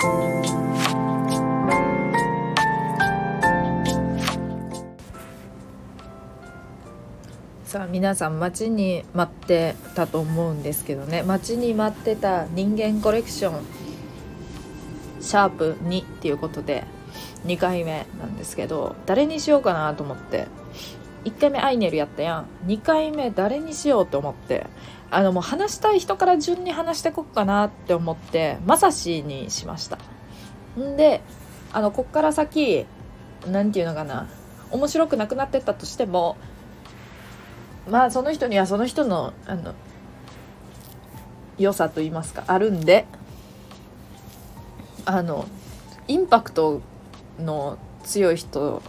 さあ皆さん待ちに待ってたと思うんですけどね。待ちに待ってた人間コレクション。シャープ2っていうことで2回目なんですけど誰にしようかなと思って。1回目アイネルやったやん。2回目誰にしようと思って。あのもう話したい人から順に話してこっかなって思ってまさしにしました。んであのこっから先何て言うのかな面白くなくなってったとしてもまあその人にはその人のあの良さと言いますかあるんであのインパクトの強い人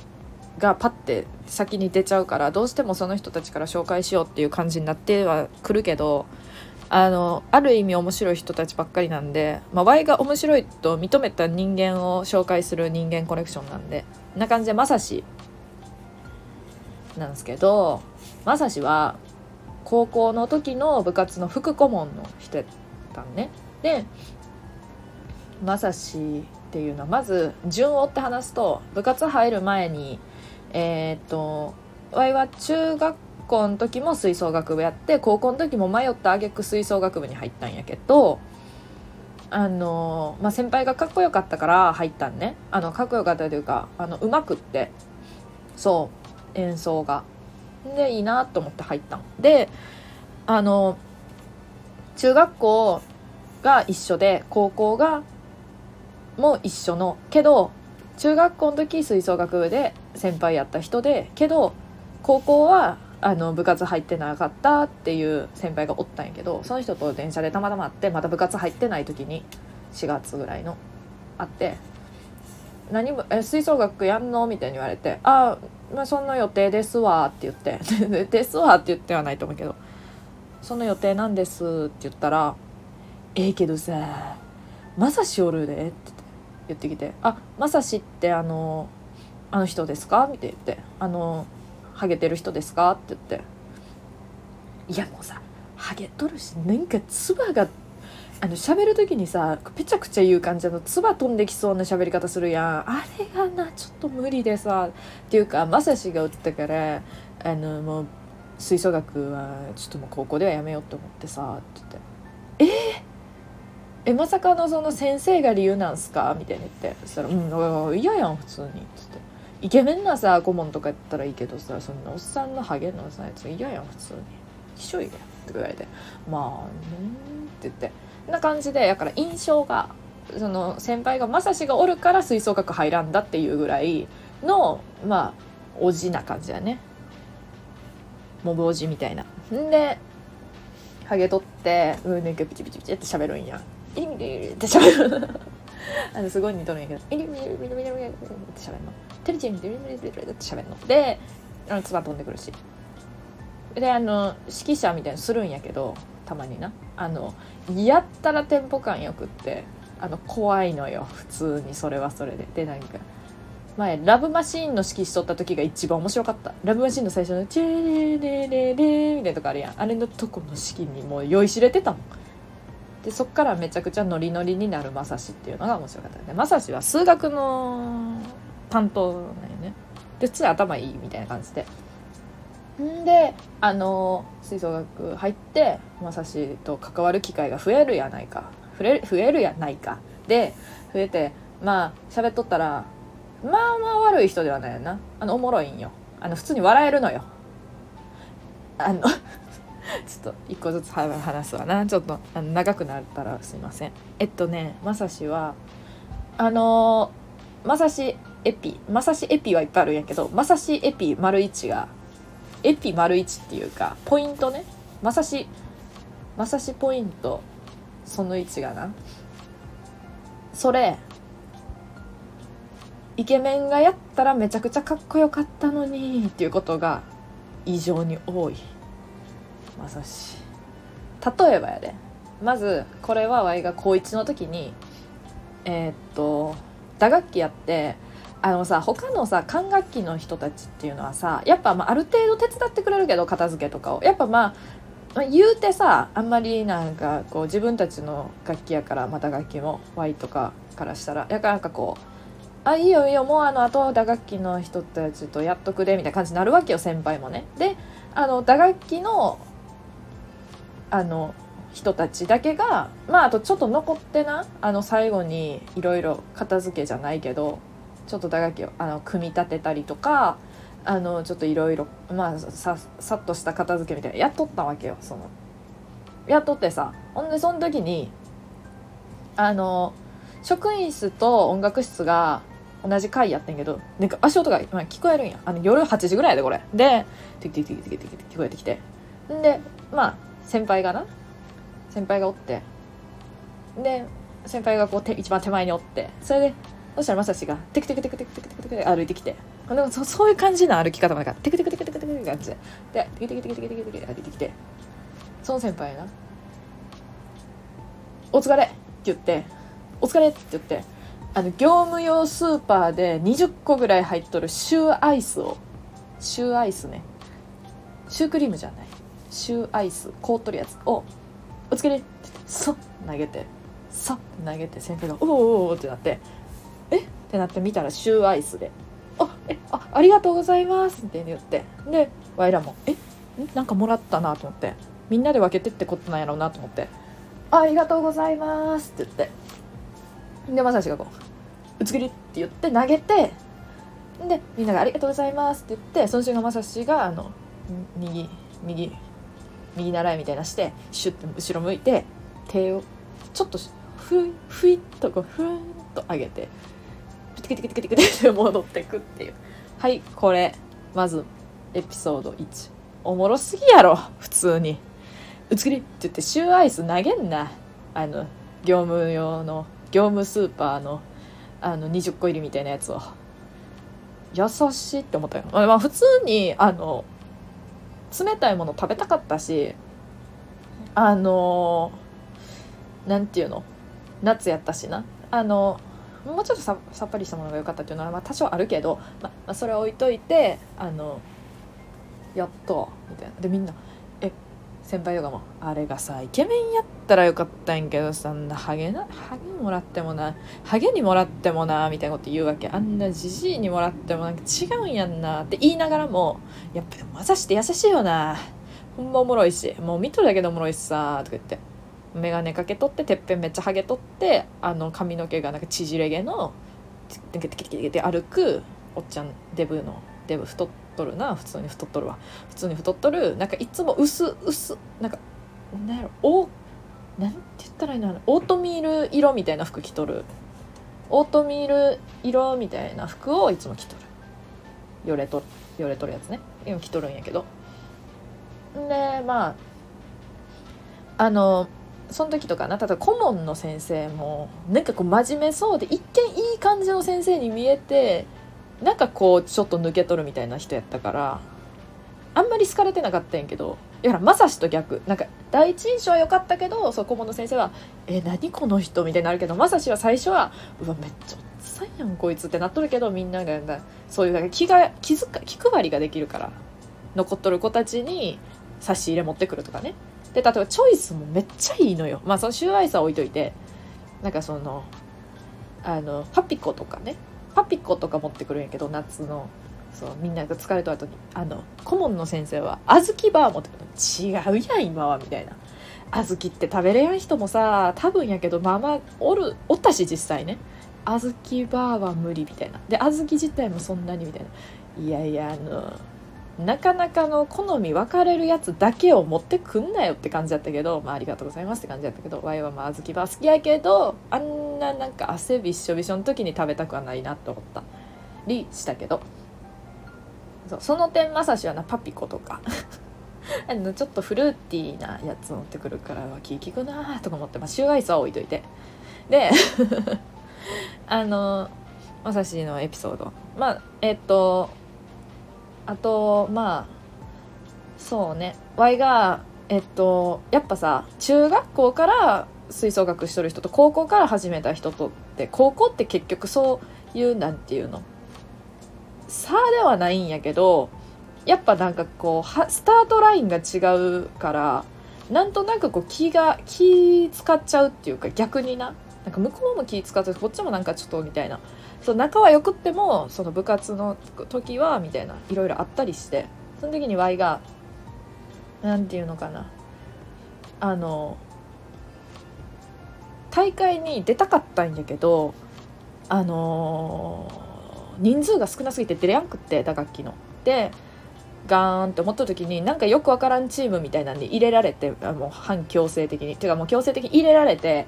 がパッて先に出ちゃうからどうしてもその人たちから紹介しようっていう感じになってはくるけどあのある意味面白い人たちばっかりなんで、まあ、Y が面白いと認めた人間を紹介する人間コレクションなんでこんな感じでまさしなんですけどまさしは高校の時の部活の副顧問の人やったんね。でまさしっていうのはまず順を追って話すと部活入る前にえー、っとわいは中学校の時も吹奏楽部やって高校の時も迷った挙句吹奏楽部に入ったんやけどあの、まあ、先輩がかっこよかったから入ったんね。あのかっこよかったというかあのうまくってそう演奏が。でいいなと思って入ったん。であの中学校が一緒で高校がも一緒の。けど中学校の時吹奏楽部で先輩やった人でけど高校はあの部活入ってなかったっていう先輩がおったんやけどその人と電車でたまたま会ってまた部活入ってない時に4月ぐらいの会って「何もえ吹奏楽やんの?」みたいに言われて「あまあその予定ですわ」って言って「ですわ」って言ってはないと思うけど「その予定なんです」って言ったら「ええけどさまさしおるで」って言ってきて「あまさしってあのあの人ですか?」みたいな言って「あのハゲてる人ですか?」って言って「いやもうさハゲとるしなんか唾があの喋る時にさぺちゃくちゃ言う感じの唾飛んできそうな喋り方するやん。あれがなちょっと無理でさ。っていうかまさしが打ったからあのもう吹奏楽はちょっともう高校ではやめようと思ってさ。って言って「えー？えまさかのその先生が理由なんすか?」みたいに言って。そしたら「うん嫌やん普通に」っつって「イケメンなさ顧問とかやったらいいけどさそんなおっさんのハゲのさやつ嫌やん普通にきしょいやん」って言われて「まあね」って言ってな感じでやから印象がその先輩がまさしがおるから吹奏楽入らんだっていうぐらいのまあおじな感じだねモブおじみたいな。んでハゲ取ってうんなんかピチピチピチって喋るんや。イリリリって喋るあのすごい似とるんやけどイリミリリリリリリって喋るのテレチンリリリリリリって喋るの。であの唾飛んでくるし。であの指揮者みたいにするんやけどたまにな。あのやったらテンポ感よくってあの怖いのよ。普通にそれはそれで。でなんか前ラブマシーンの指揮しとった時が一番面白かった。ラブマシーンの最初の「チェレレレレ」みたいなとこあるやん。あれのとこの指揮にもう酔いしれてたもん。でそっからめちゃくちゃノリノリになるまさしっていうのが面白かった。でまさしは数学の担当なんよね。で普通に頭いいみたいな感じで。んであの吹奏楽入ってまさしと関わる機会が増えるやないか。増え増えるやないか。で増えてまあ喋っとったらまあまあ悪い人ではないよな。あのおもろいんよ。あの普通に笑えるのよ。あの ちょっと一個ずつ話すわな。ちょっとあの長くなったらすいません。えっとねまさしはあのまさしエピまさしエピはいっぱいあるんやけどまさしエピ丸一がエピ丸1っていうかポイントね。まさしまさしポイントその1がな。それイケメンがやったらめちゃくちゃかっこよかったのにっていうことが異常に多い。まさし。例えばやで。まずこれはワイが高1の時にえー、っと打楽器やってあのさ他のさ管楽器の人たちっていうのはさやっぱまあある程度手伝ってくれるけど片付けとかをやっぱまあまあ、言うてさあんまりなんかこう自分たちの楽器やからまた楽器も Y とかからしたらやからなんかこう「あいいよいいよもうあのあと打楽器の人たちとやっとくで」みたいな感じになるわけよ先輩もね。であの打楽器のあの人たちだけがまああとちょっと残ってなあの最後にいろいろ片付けじゃないけどちょっと打楽器をあの組み立てたりとかあのちょっといろいろまあささっとした片付けみたいなやっとったわけよその。やっとってさほんでその時にあの職員室と音楽室が同じ階やってんけどなんか足音が、まあ、聞こえるんや。あの夜8時ぐらいでこれ。でテキテキテキテキテキ聞こえてきてんでまあ先輩がな先輩がおってで先輩がこうて一番手前におってそれでそしたらまさしがテクテクテクテクテクテクテク歩いてきてでもそそういう感じの歩き方もなんかテクテクテクテクテクって感じででテクテクテクテクテクテク歩いてきてその先輩が「お疲れ!」って言って「お疲れ!」って言ってあの業務用スーパーで20個ぐらい入っとるシューアイスをシューアイスねシュークリームじゃないシューアイス凍っとるやつを「お疲れ!」ってそっ投げてそっ投げて先輩が「おおお」ってなって「え？っ?」てなって見たらシューアイスで「あえあありがとうございます」って言って。でわいらも「え？なんかもらったな」と思って。みんなで分けてってことなんやろうなと思って「ありがとうございます」って言って。でまさしがこう「うつ切り」って言って投げてでみんなが「ありがとうございます」って言ってその瞬間まさしがあの右右右習いみたいなしてシュッて後ろ向いて手をちょっとふいふいっとこうふんと上げてテクテクテクテクって戻ってくっていうはいこれまずエピソード1おもろすぎやろ普通に「うつり」って言ってシューアイス投げんなあの業務用の業務スーパーのあの20個入りみたいなやつを優しいって思ったよ、まあ、普通にあの冷たいもの食べたかったしあのなんていうの夏やったしなあのもうちょっとさっぱりしたものが良かったっていうのは、まあ、多少あるけど、まあ、まあ、それは置いといてあのやっとみたいな。でみんなえ先輩ヨガもあれがさイケメンやったらよかったんやけどさんなハゲなハゲもらってもなハゲにもらってもなみたいなこと言うわけ。あんなじじいにもらってもなんか違うんやんなって言いながらもやっぱまさして優しいよな。ほんまおもろいしもう見とるだけでおもろいしさとか言って。眼鏡かけとっててっぺんめっちゃハゲとってあの髪の毛がなんか縮れ毛のテケテケテケテ歩くおっちゃんデブのデブ太っとるな普通に太っとるわ普通に太っとるなんかいつも薄薄なんかなんやろおなんて言ったらいいのオートミール色みたいな服着とるオートミール色みたいな服をいつも着とるよれとよれとるやつね今着とるんやけどでまああのその時とかな。例えば顧問の先生もなんかこう真面目そうで一見いい感じの先生に見えてなんかこうちょっと抜け取るみたいな人やったからあんまり好かれてなかったんやけどいやまさしと逆。なんか第一印象は良かったけどそう顧問の先生は「え何この人」みたいになるけどまさしは最初は「うわめっちゃおっさんやんこいつ」ってなっとるけどみんながそういう気が気づか気配りができるから残っとる子たちに差し入れ持ってくるとかね。で例えばチョイスもめっちゃいいのよ。まあその収愛さは置いといてなんかそのあのパピコとかね。パピコとか持ってくるんやけど夏のそうみんなが疲れた後に。あの顧問の先生は小豆バー持ってくる違うやん今はみたいな。小豆って食べれやん人もさ多分やけどまあまあおるおったし実際ね。小豆バーは無理みたいな。で小豆自体もそんなにみたいな。いやいやあのなかなかの好み分かれるやつだけを持ってくんなよって感じだったけど、まあ、ありがとうございますって感じだったけどワイはまあ小豆バー好きやけどあんななんか汗びっしょびしょの時に食べたくはないなって思ったりしたけど。そうその点まさしはなパピコとか。あのちょっとフルーティーなやつ持ってくるからは気利くなとか思って、まあ、シューアイスは置いといて。で あのまさしのエピソード。まあえっとあとまあそうね。Y がえっとやっぱさ中学校から吹奏楽しとる人と高校から始めた人とって高校って結局そういうなんていうの？差ではないんやけどやっぱなんかこうスタートラインが違うからなんとなくこう気が気使っちゃうっていうか逆にな。なんか向こうも気使ってこっちもなんかちょっとみたいな。そう仲はよくってもその部活の時はみたいないろいろあったりしてその時に Y が何て言うのかなあの大会に出たかったんやけどあのー、人数が少なすぎて出れやんくって打楽器の。でガーンって思った時になんかよくわからんチームみたいなんで入れられてもう反強制的にていうかもう強制的に入れられて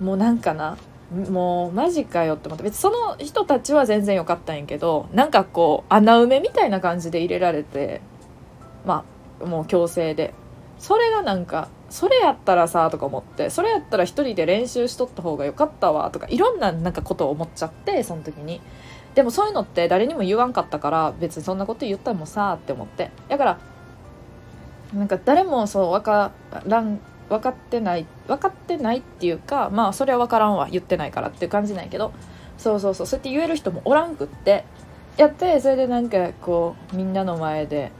もうなんかなもうマジかよって思って。別にその人たちは全然良かったんやけどなんかこう穴埋めみたいな感じで入れられてまあもう強制で。それがなんかそれやったらさとか思ってそれやったら一人で練習しとった方がよかったわとかいろんななんかことを思っちゃってその時に。でもそういうのって誰にも言わんかったから別にそんなこと言ったらもうさって思って。だからなんか誰もそう分からん分かってない分かってないっていうかまあそれは分からんわ。言ってないからっていう感じなんやけど。そうそうそう。そうやって言える人もおらんくって。やってそれでなんかこうみんなの前で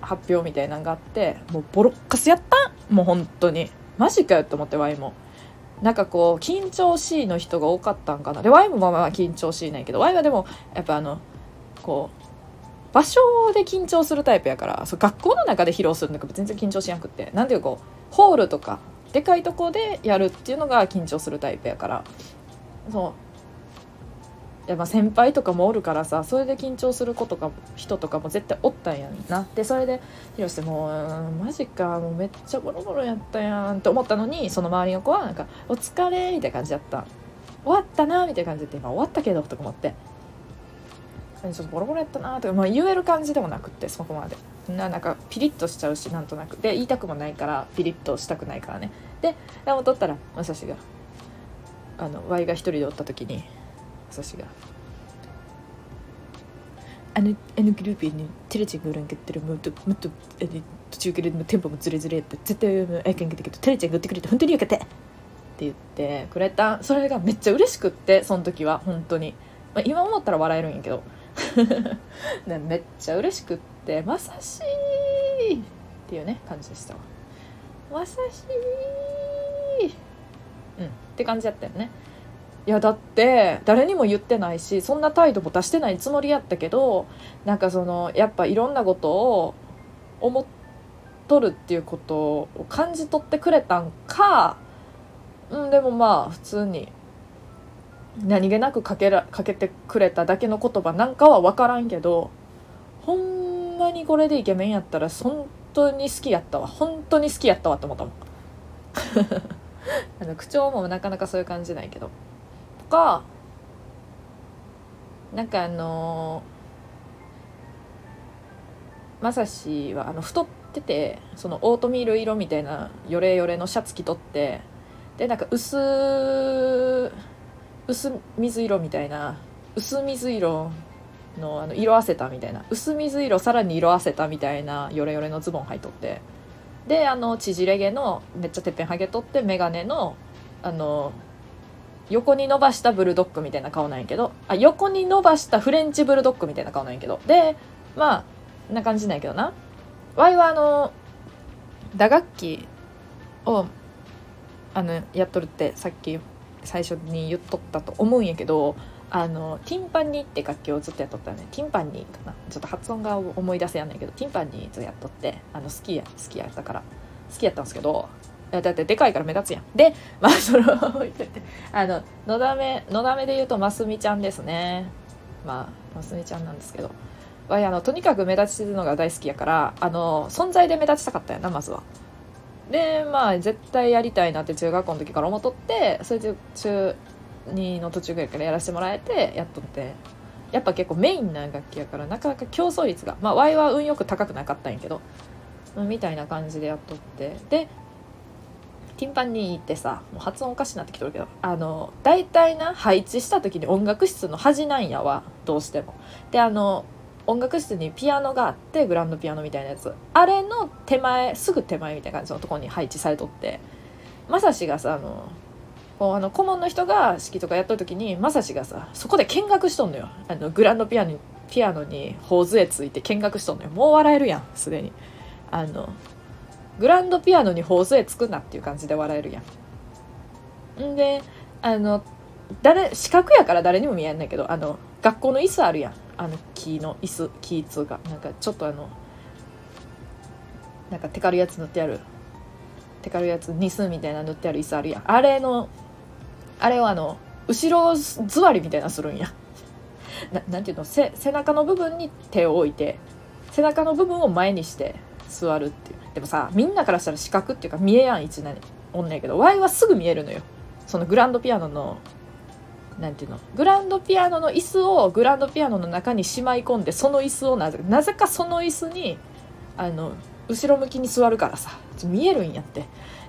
発表みたいなのがあってもうボロッカスやったもう本当に。マジかよって思ってワイも。なんかこう緊張しいの人が多かったんかな。でワイもまあまあ緊張しいないけど。ワイはでもやっぱあのこう場所で緊張するタイプやからそう学校の中で披露するのが全然緊張しなくって。なんていうこうホールとかでかいとこでやるっていうのが緊張するタイプやから。そう。やっぱ先輩とかもおるからさそれで緊張する子とか人とかも絶対おったんやんな。でそれで広瀬もうマジかもうめっちゃボロボロやったやんって思ったのにその周りの子はなんか「お疲れ」みたいな感じだった。終わったなみたいな感じで今終わったけどとか思って。ちょっとボロボロやったなとか、まあ、言える感じでもなくってそこまで。ななんかピリッとしちゃうしなんとなく。で言いたくもないからピリッとしたくないからね。で山本ったらまさしがあの Y が一人でおった時に私があのあのグループにテレちゃんがおらんかったらもっともっとあの途中からテンポもずれずれって絶対あかんかったけどテレちゃんが打ってくれて本当によかったって言ってくれた。それがめっちゃ嬉しくってその時は本当に、まあ、今思ったら笑えるんやけど。めっちゃ嬉しくって。まさしいっていうね感じでしたまさしいうんって感じだったよね。いやだって誰にも言ってないしそんな態度も出してないつもりやったけどなんかそのやっぱいろんなことを思っとるっていうことを感じ取ってくれたんか、うん、でもまあ普通に何気なくかけらかけてくれただけの言葉なんかは分からんけどほんまにこれでイケメンやったら本当に好きやったわ本当に好きやったわって思ったもん あの口調もなかなかそういう感じないけどと。かなんかあのまさしはあの太っててそのオートミール色みたいなヨレヨレのシャツ着とってでなんか薄薄水色みたいな薄水色のあの色あせたみたいな。薄水色さらに色あせたみたいなヨレヨレのズボン履いとって。であの縮れ毛のめっちゃてっぺんはげとって眼鏡のあの横に伸ばしたブルドッグみたいな顔なんやけど。あ横に伸ばしたフレンチブルドッグみたいな顔なんやけど。でまあな感じなんやけどな。ワイはあの打楽器をあのやっとるってさっき最初に言っとったと思うんやけど。あのティンパニーって楽器をずっとやっとったよね。ティンパニーかな。ちょっと発音が思い出せやんないけどティンパニーずっとやっとってあの好きや好きやったから。好きやったんですけどだってでかいから目立つやん。で まあそのあののだめのだめで言うとますみちゃんですね。まあますみちゃんなんですけど。あのとにかく目立ちるのが大好きやからあの存在で目立ちたかったやなまずは。でまあ絶対やりたいなって中学校の時から思っとってそれで中2の途中ぐらいからやらせてもらえてやっとってやっぱ結構メインな楽器やからなかなか競争率がまあ Y は運よく高くなかったんやけどみたいな感じでやっとってでティンパニーってさもう発音おかしになってきてるけどあの大体な配置した時に音楽室の端なんやわどうしても。であの音楽室にピアノがあってグランドピアノみたいなやつあれの手前すぐ手前みたいな感じのとこに配置されとってまさしがさあのこうあの顧問の人が式とかやっとる時にまさしがさそこで見学しとんのよ。あのグランドピアノピアノに頬杖ついて見学しとんのよ。もう笑えるやんすでに。あのグランドピアノに頬杖つくなっていう感じで笑えるやん。んであの誰四角やから誰にも見えんないけどあの学校の椅子あるやん。あの木の椅子木っつうかなんかちょっとあのなんかテカるやつ塗ってある。テカるやつニスみたいな塗ってある椅子あるやん。あれのあれをあの後ろ座りみたいなするんや。なんていうの背中の部分に手を置いて背中の部分を前にして座るっていう。でもさみんなからしたら視覚っていうか見えやん一なおんねんけどワイはすぐ見えるのよ。そのグランドピアノのなんていうのグランドピアノの椅子をグランドピアノの中にしまい込んでその椅子をなぜなぜかその椅子にあの後ろ向きに座るからさ。見えるんやって。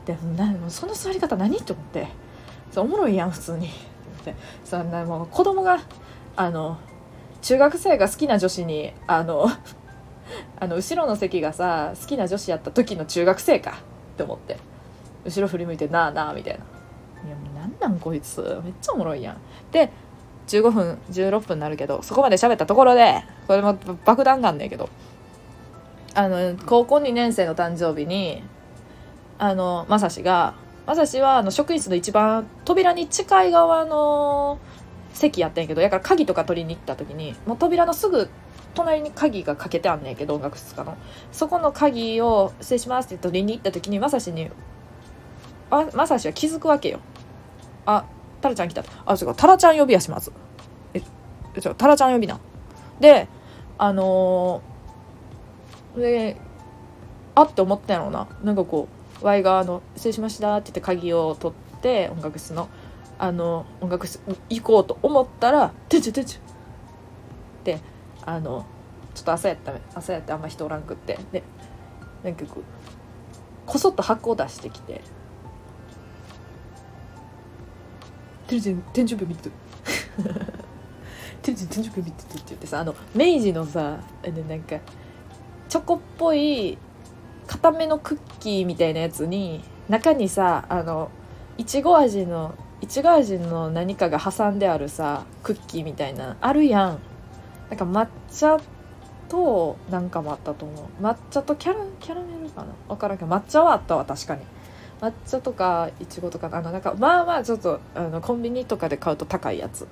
でなその座り方何？って思って。おもろいやん普通に。ってそんなもう子供があの中学生が好きな女子にあの あの後ろの席がさ好きな女子やった時の中学生かって思って。後ろ振り向いて「なあなあ」みたいな「いやもうなんなんこいつ。めっちゃおもろいやん」で15分16分になるけどそこまで喋ったところでこれも爆弾なんねんけどあの高校2年生の誕生日にあのまさしがまさしはあの職員室の一番扉に近い側の席やったんやけどやから鍵とか取りに行った時にもう扉のすぐ隣に鍵がかけてあんねんけど音楽室かの。そこの鍵を「失礼します」って取りに行った時にまさしにあまさしは気づくわけよ。あタラちゃん来たあ違うタラちゃん呼びやします。え違うタラちゃん呼びな。であのー、であって思ったんやろうな。なんかこう Y があの「失礼しました」って言って鍵を取って音楽室のあの音楽室行こうと思ったら「てちゅてちゅ」ってあのちょっと朝やった朝やってあんま人おらんくってでなんかこうこそっと箱を出してきて「てるちん天井日見てる」「てるちん天井日見てる」って言ってさあの明治のさなんかチョコっぽい固めのクッキーみたいなやつに中にさあのいちご味のいちご味の何かが挟んであるさクッキーみたいなあるやん。なんか抹茶となんかもあったと思う。抹茶とキャラキャラメルかな？分からんけど抹茶はあったわ確かに。抹茶とかいちごとかあのなんかまあまあちょっとあのコンビニとかで買うと高いやつ。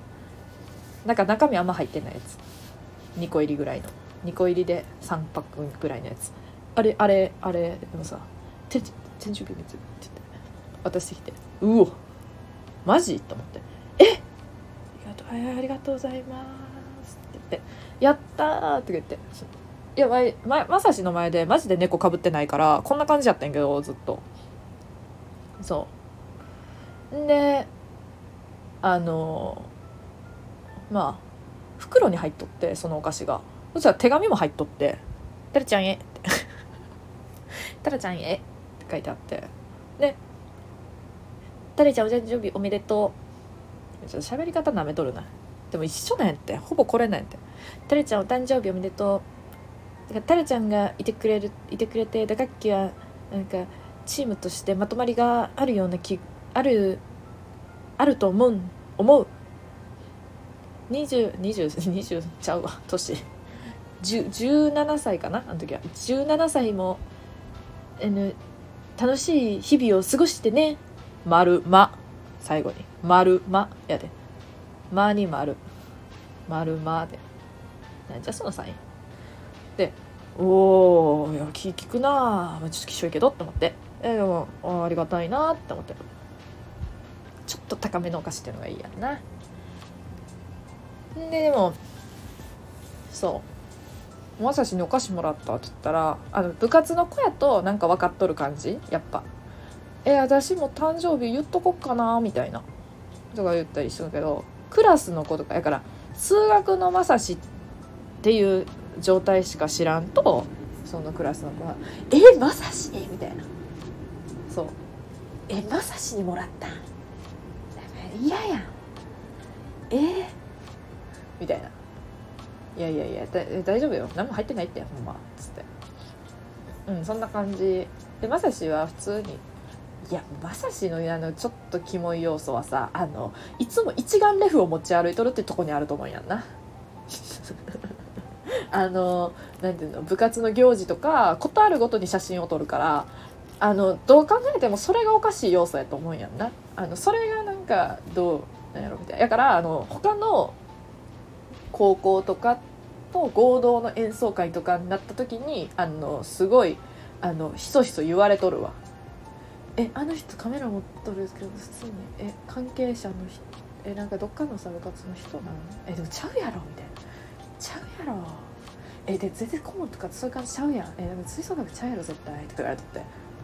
なんか中身あんま入ってないやつ。2個入りぐらいの。2個入りで3パックぐらいのやつ。あれあれあれでもさ「天天中ビビって言って渡してきて「うおマジ?」と思って「え？ありがとうありがとうございます」って言って「やった!」って言って。いやまさしの前でマジで猫かぶってないからこんな感じやったんやけどずっと。そう。であのまあ袋に入っとってそのお菓子が。そしたら手紙も入っとって「てるちゃんへ」「タラちゃんへ」って書いてあって。で「タラちゃんお誕生日おめでとう」ちょっと喋り方なめとるな。でも一緒なんやって。ほぼこれなんやって「タラちゃんお誕生日おめでとう」だからタラちゃんがいてくれるいてくれて打楽器はなんかチームとしてまとまりがあるような気あるあると思う思う。202020ちゃうわ年。17歳かなあの時は。17歳も楽しい日々を過ごしてね。丸ま。最後に。丸ま。やで。まに丸丸まで。なんじゃそのサイン。でおおいや気利くな。まあちょっときしょいけどって思って。え、でもあありがたいなって思って。ちょっと高めのお菓子っていうのがいいやんな。ででもそう。まさしにお菓子もらった？って言ったらあの部活の子やとなんか分かっとる感じ？やっぱえ私も誕生日言っとこっかなみたいな。とか言ったりするけどクラスの子とかやから数学のまさしっていう状態しか知らんとそのクラスの子は「えまさし?」みたいな。そう「えまさしにもらったん嫌やんえー、みたいな「いやいやいや大丈夫よ。何も入ってないってほんま」っつって。うんそんな感じ。でまさしは普通にいやまさしのあのちょっとキモい要素はさあのいつも一眼レフを持ち歩いとるってとこにあると思うんやんな。あのなんていうの部活の行事とかことあるごとに写真を撮るからあのどう考えてもそれがおかしい要素やと思うんやんな。あのそれがなんかどうなんやろみたいな。だからあの他の高校とかと合同の演奏会とかになった時にあのすごいあのひそひそ言われとるわ。えあの人カメラ持っとるんですけど普通に。え関係者の人えなんかどっかのさ部活の人なの？えでもちゃうやろみたいな。ちゃうやろ。えで全然顧問とかそういう感じちゃうやん。えでも吹奏楽ちゃうやろ絶対。とか言われとって。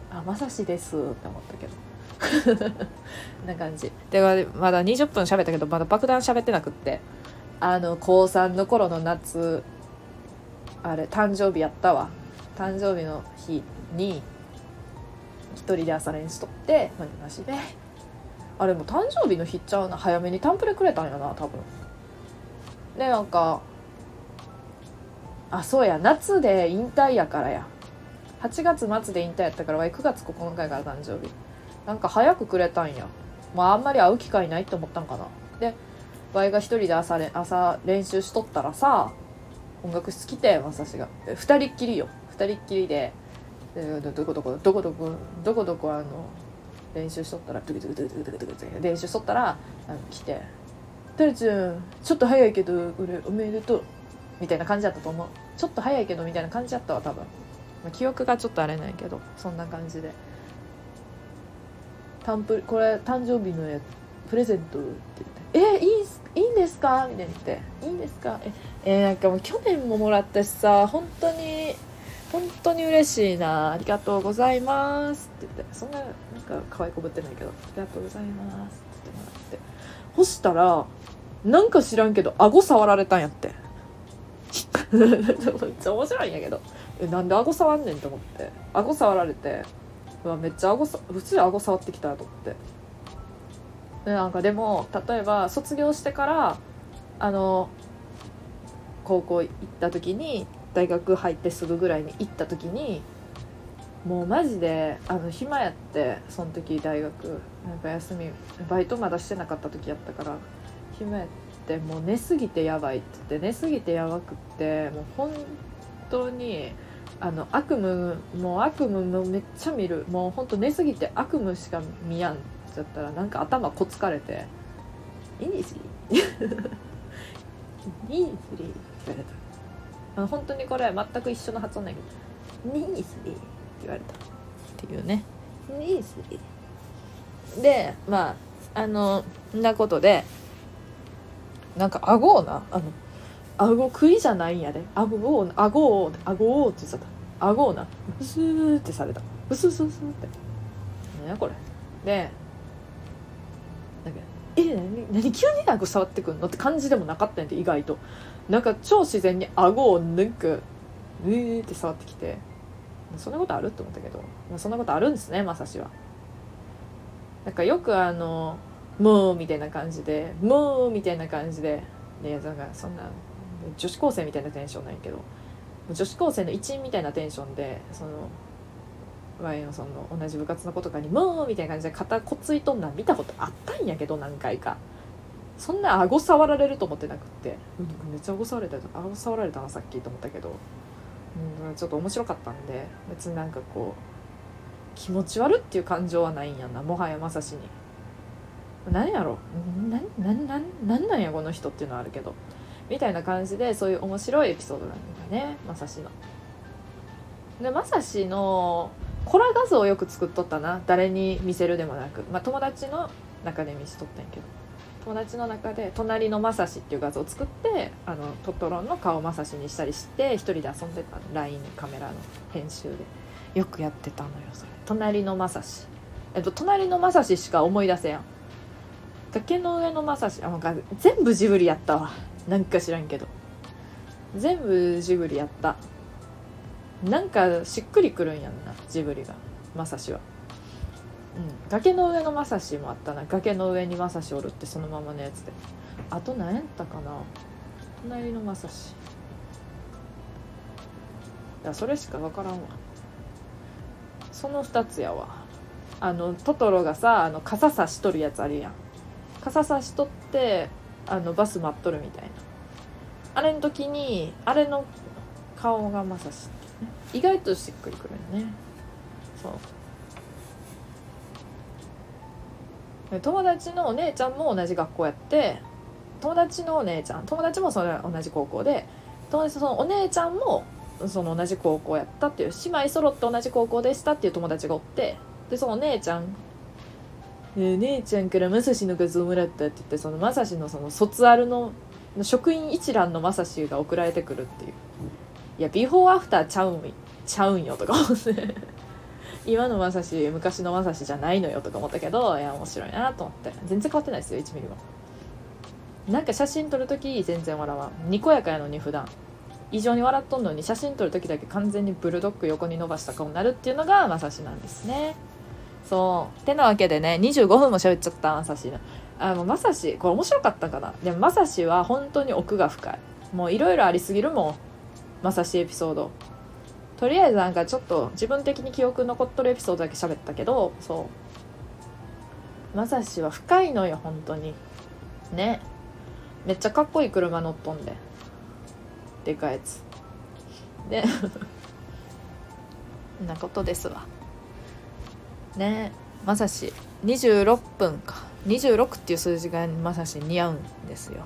あまさしですって思ったけど。な感じ。でまだ20分喋ったけどまだ爆弾喋ってなくって。あの高3の頃の夏あれ誕生日やったわ。誕生日の日に一人で朝練しとってマジマジで。あれも誕生日の日っちゃうな。早めにタンプレくれたんやな多分。でなんかあそうや夏で引退やからや。8月末で引退やったからわい9月9日から誕生日。なんか早くくれたんや。まああんまり会う機会ないって思ったんかな。でわいが一人で朝れ朝練習しとったらさ音楽室来てまさしが2人っきりよ。2人っきりでどこどこどこどこどこどこあの練習しとったらドゥクドゥクドゥクドゥクドゥクドゥク練習しとったらあの来て「タルちゃんちょっと早いけど俺おめでとう」みたいな感じだったと思うちょっと早いけどみたいな感じだったわ多分、まあ、記憶がちょっとあれないけどそんな感じで「タンプこれ誕生日のやプレゼント」って言って「えいいいいんですか?」みたいに言って「いいんですか?」ええー、なんかもう去年ももらったしさ本当に本当に嬉しいな。ありがとうございます。って言って。そんななんか可愛いこぶってないけど。ありがとうございますって言ってもらって。干したらなんか知らんけど顎触られたんやって。めっちゃ面白いんやけど。えなんで顎触んねんと思って。顎触られてうわめっちゃ顎さ普通に顎触ってきたと思って。なんかでも例えば卒業してからあの高校行った時に大学入ってすぐぐらいに行った時にもうマジであの暇やってその時大学なんか休みバイトまだしてなかった時やったから暇やってもう寝すぎてやばいって言って寝すぎてやばくってもう本当にあの悪夢もう悪夢もめっちゃ見る。もうほんと寝すぎて悪夢しか見やんってやったらなんか頭こつかれて「いいんですいいんですって言われた本当にこれ全く一緒の発音だけど「ニースリー」って言われた。っていうね「ニースリー」でまああのんなことでなんか顎をなあの顎食いじゃないんやで。顎を顎を顎をって言ってた。顎をなブスーってされた。ブスススって。何やこれ。でなんか「え何急に顎触ってくんの?」って感じでもなかったんで意外となんか超自然に顎をなんかうーって触ってきてそんなことある？って思ったけど、まあ、そんなことあるんですねまさしは。なんかよくあの「もう」みたいな感じで「もう」みたいな感じでねなんかそんな女子高生みたいなテンションないけど女子高生の一員みたいなテンションでそのワイのその同じ部活の子とかに「もう」みたいな感じで肩こついとんなん見たことあったんやけど何回か。そんな顎触られると思ってなくって。めっちゃ顎触られた。顎触られたなさっきと思ったけど、うん、ちょっと面白かったんで別になんかこう気持ち悪っていう感情はないんやな。もはやまさしに。何やろ？ななななんなんやこの人っていうのはあるけど。みたいな感じでそういう面白いエピソードなんだね。まさしの。でまさしのコラ画像をよく作っとったな。誰に見せるでもなく、まあ、友達の中で見せとったんやけど友達の中で隣のまさしっていう画像を作ってあのトトロンの顔まさしにしたりして一人で遊んでた LINE カメラの編集で。よくやってたのよそれ。隣のまさし。えっと隣のまさししか思い出せやん。崖の上のまさし。あ全部ジブリやったわ。なんか知らんけど。全部ジブリやった。なんかしっくりくるんやんなジブリが。まさしは。うん、崖の上のまさしもあったな。崖の上にまさしおるってそのままのやつで。あと何やったかな。隣のまさし。いやそれしか分からんわ。その2つやわ。あのトトロがさあの傘さしとるやつあるやん。傘さしとってあのバス待っとるみたいな。あれの時にあれの顔がまさし、ね、意外としっくりくるよね。そう。友達のお姉ちゃんも同じ学校やって友達のお姉ちゃん友達もそれ同じ高校で友達そのお姉ちゃんもその同じ高校やったっていう姉妹揃って同じ高校でしたっていう友達がおってでそのお姉ちゃん「ね、姉ちゃんからまさしの画像もらった」って言ってそのまさしのその卒アルの職員一覧のまさしが送られてくるっていう。いやビフォーアフターちゃうんちゃうんよとか思って。今のまさし昔のまさしじゃないのよとか思ったけどいや面白いなと思って。全然変わってないですよ1ミリも。なんか写真撮る時全然笑わん。にこやかやのに普段。異常に笑っとんのに写真撮る時だけ完全にブルドッグ横に伸ばした顔になるっていうのがまさしなんですね。そう。てなわけでね25分も喋っちゃったまさしあのまさしこれ面白かったかな。でもまさしは本当に奥が深い。もういろいろありすぎるもん。まさしエピソード。とりあえずなんかちょっと自分的に記憶残っとるエピソードだけ喋ったけどそう。まさしは深いのよ本当に。ね。めっちゃかっこいい車乗っとんで。でかいやつ。で なことですわ。ね。まさし26分か。26っていう数字がまさし似合うんですよ。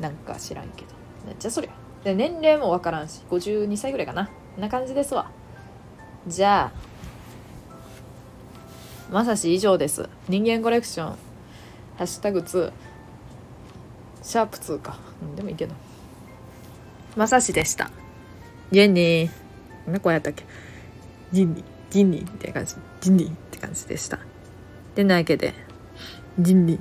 なんか知らんけど。めっちゃそりゃで年齢も分からんし52歳ぐらいかな。な感じですわ。じゃあまさし以上です。人間コレクション。ハッシュタグ2シャープ2か、うん、でもいいけど。まさしでした。ジェニー。何個やったっけ？ジンニー。ジンニーって感じ。ジンニーって感じでした。でなわけでジンニー。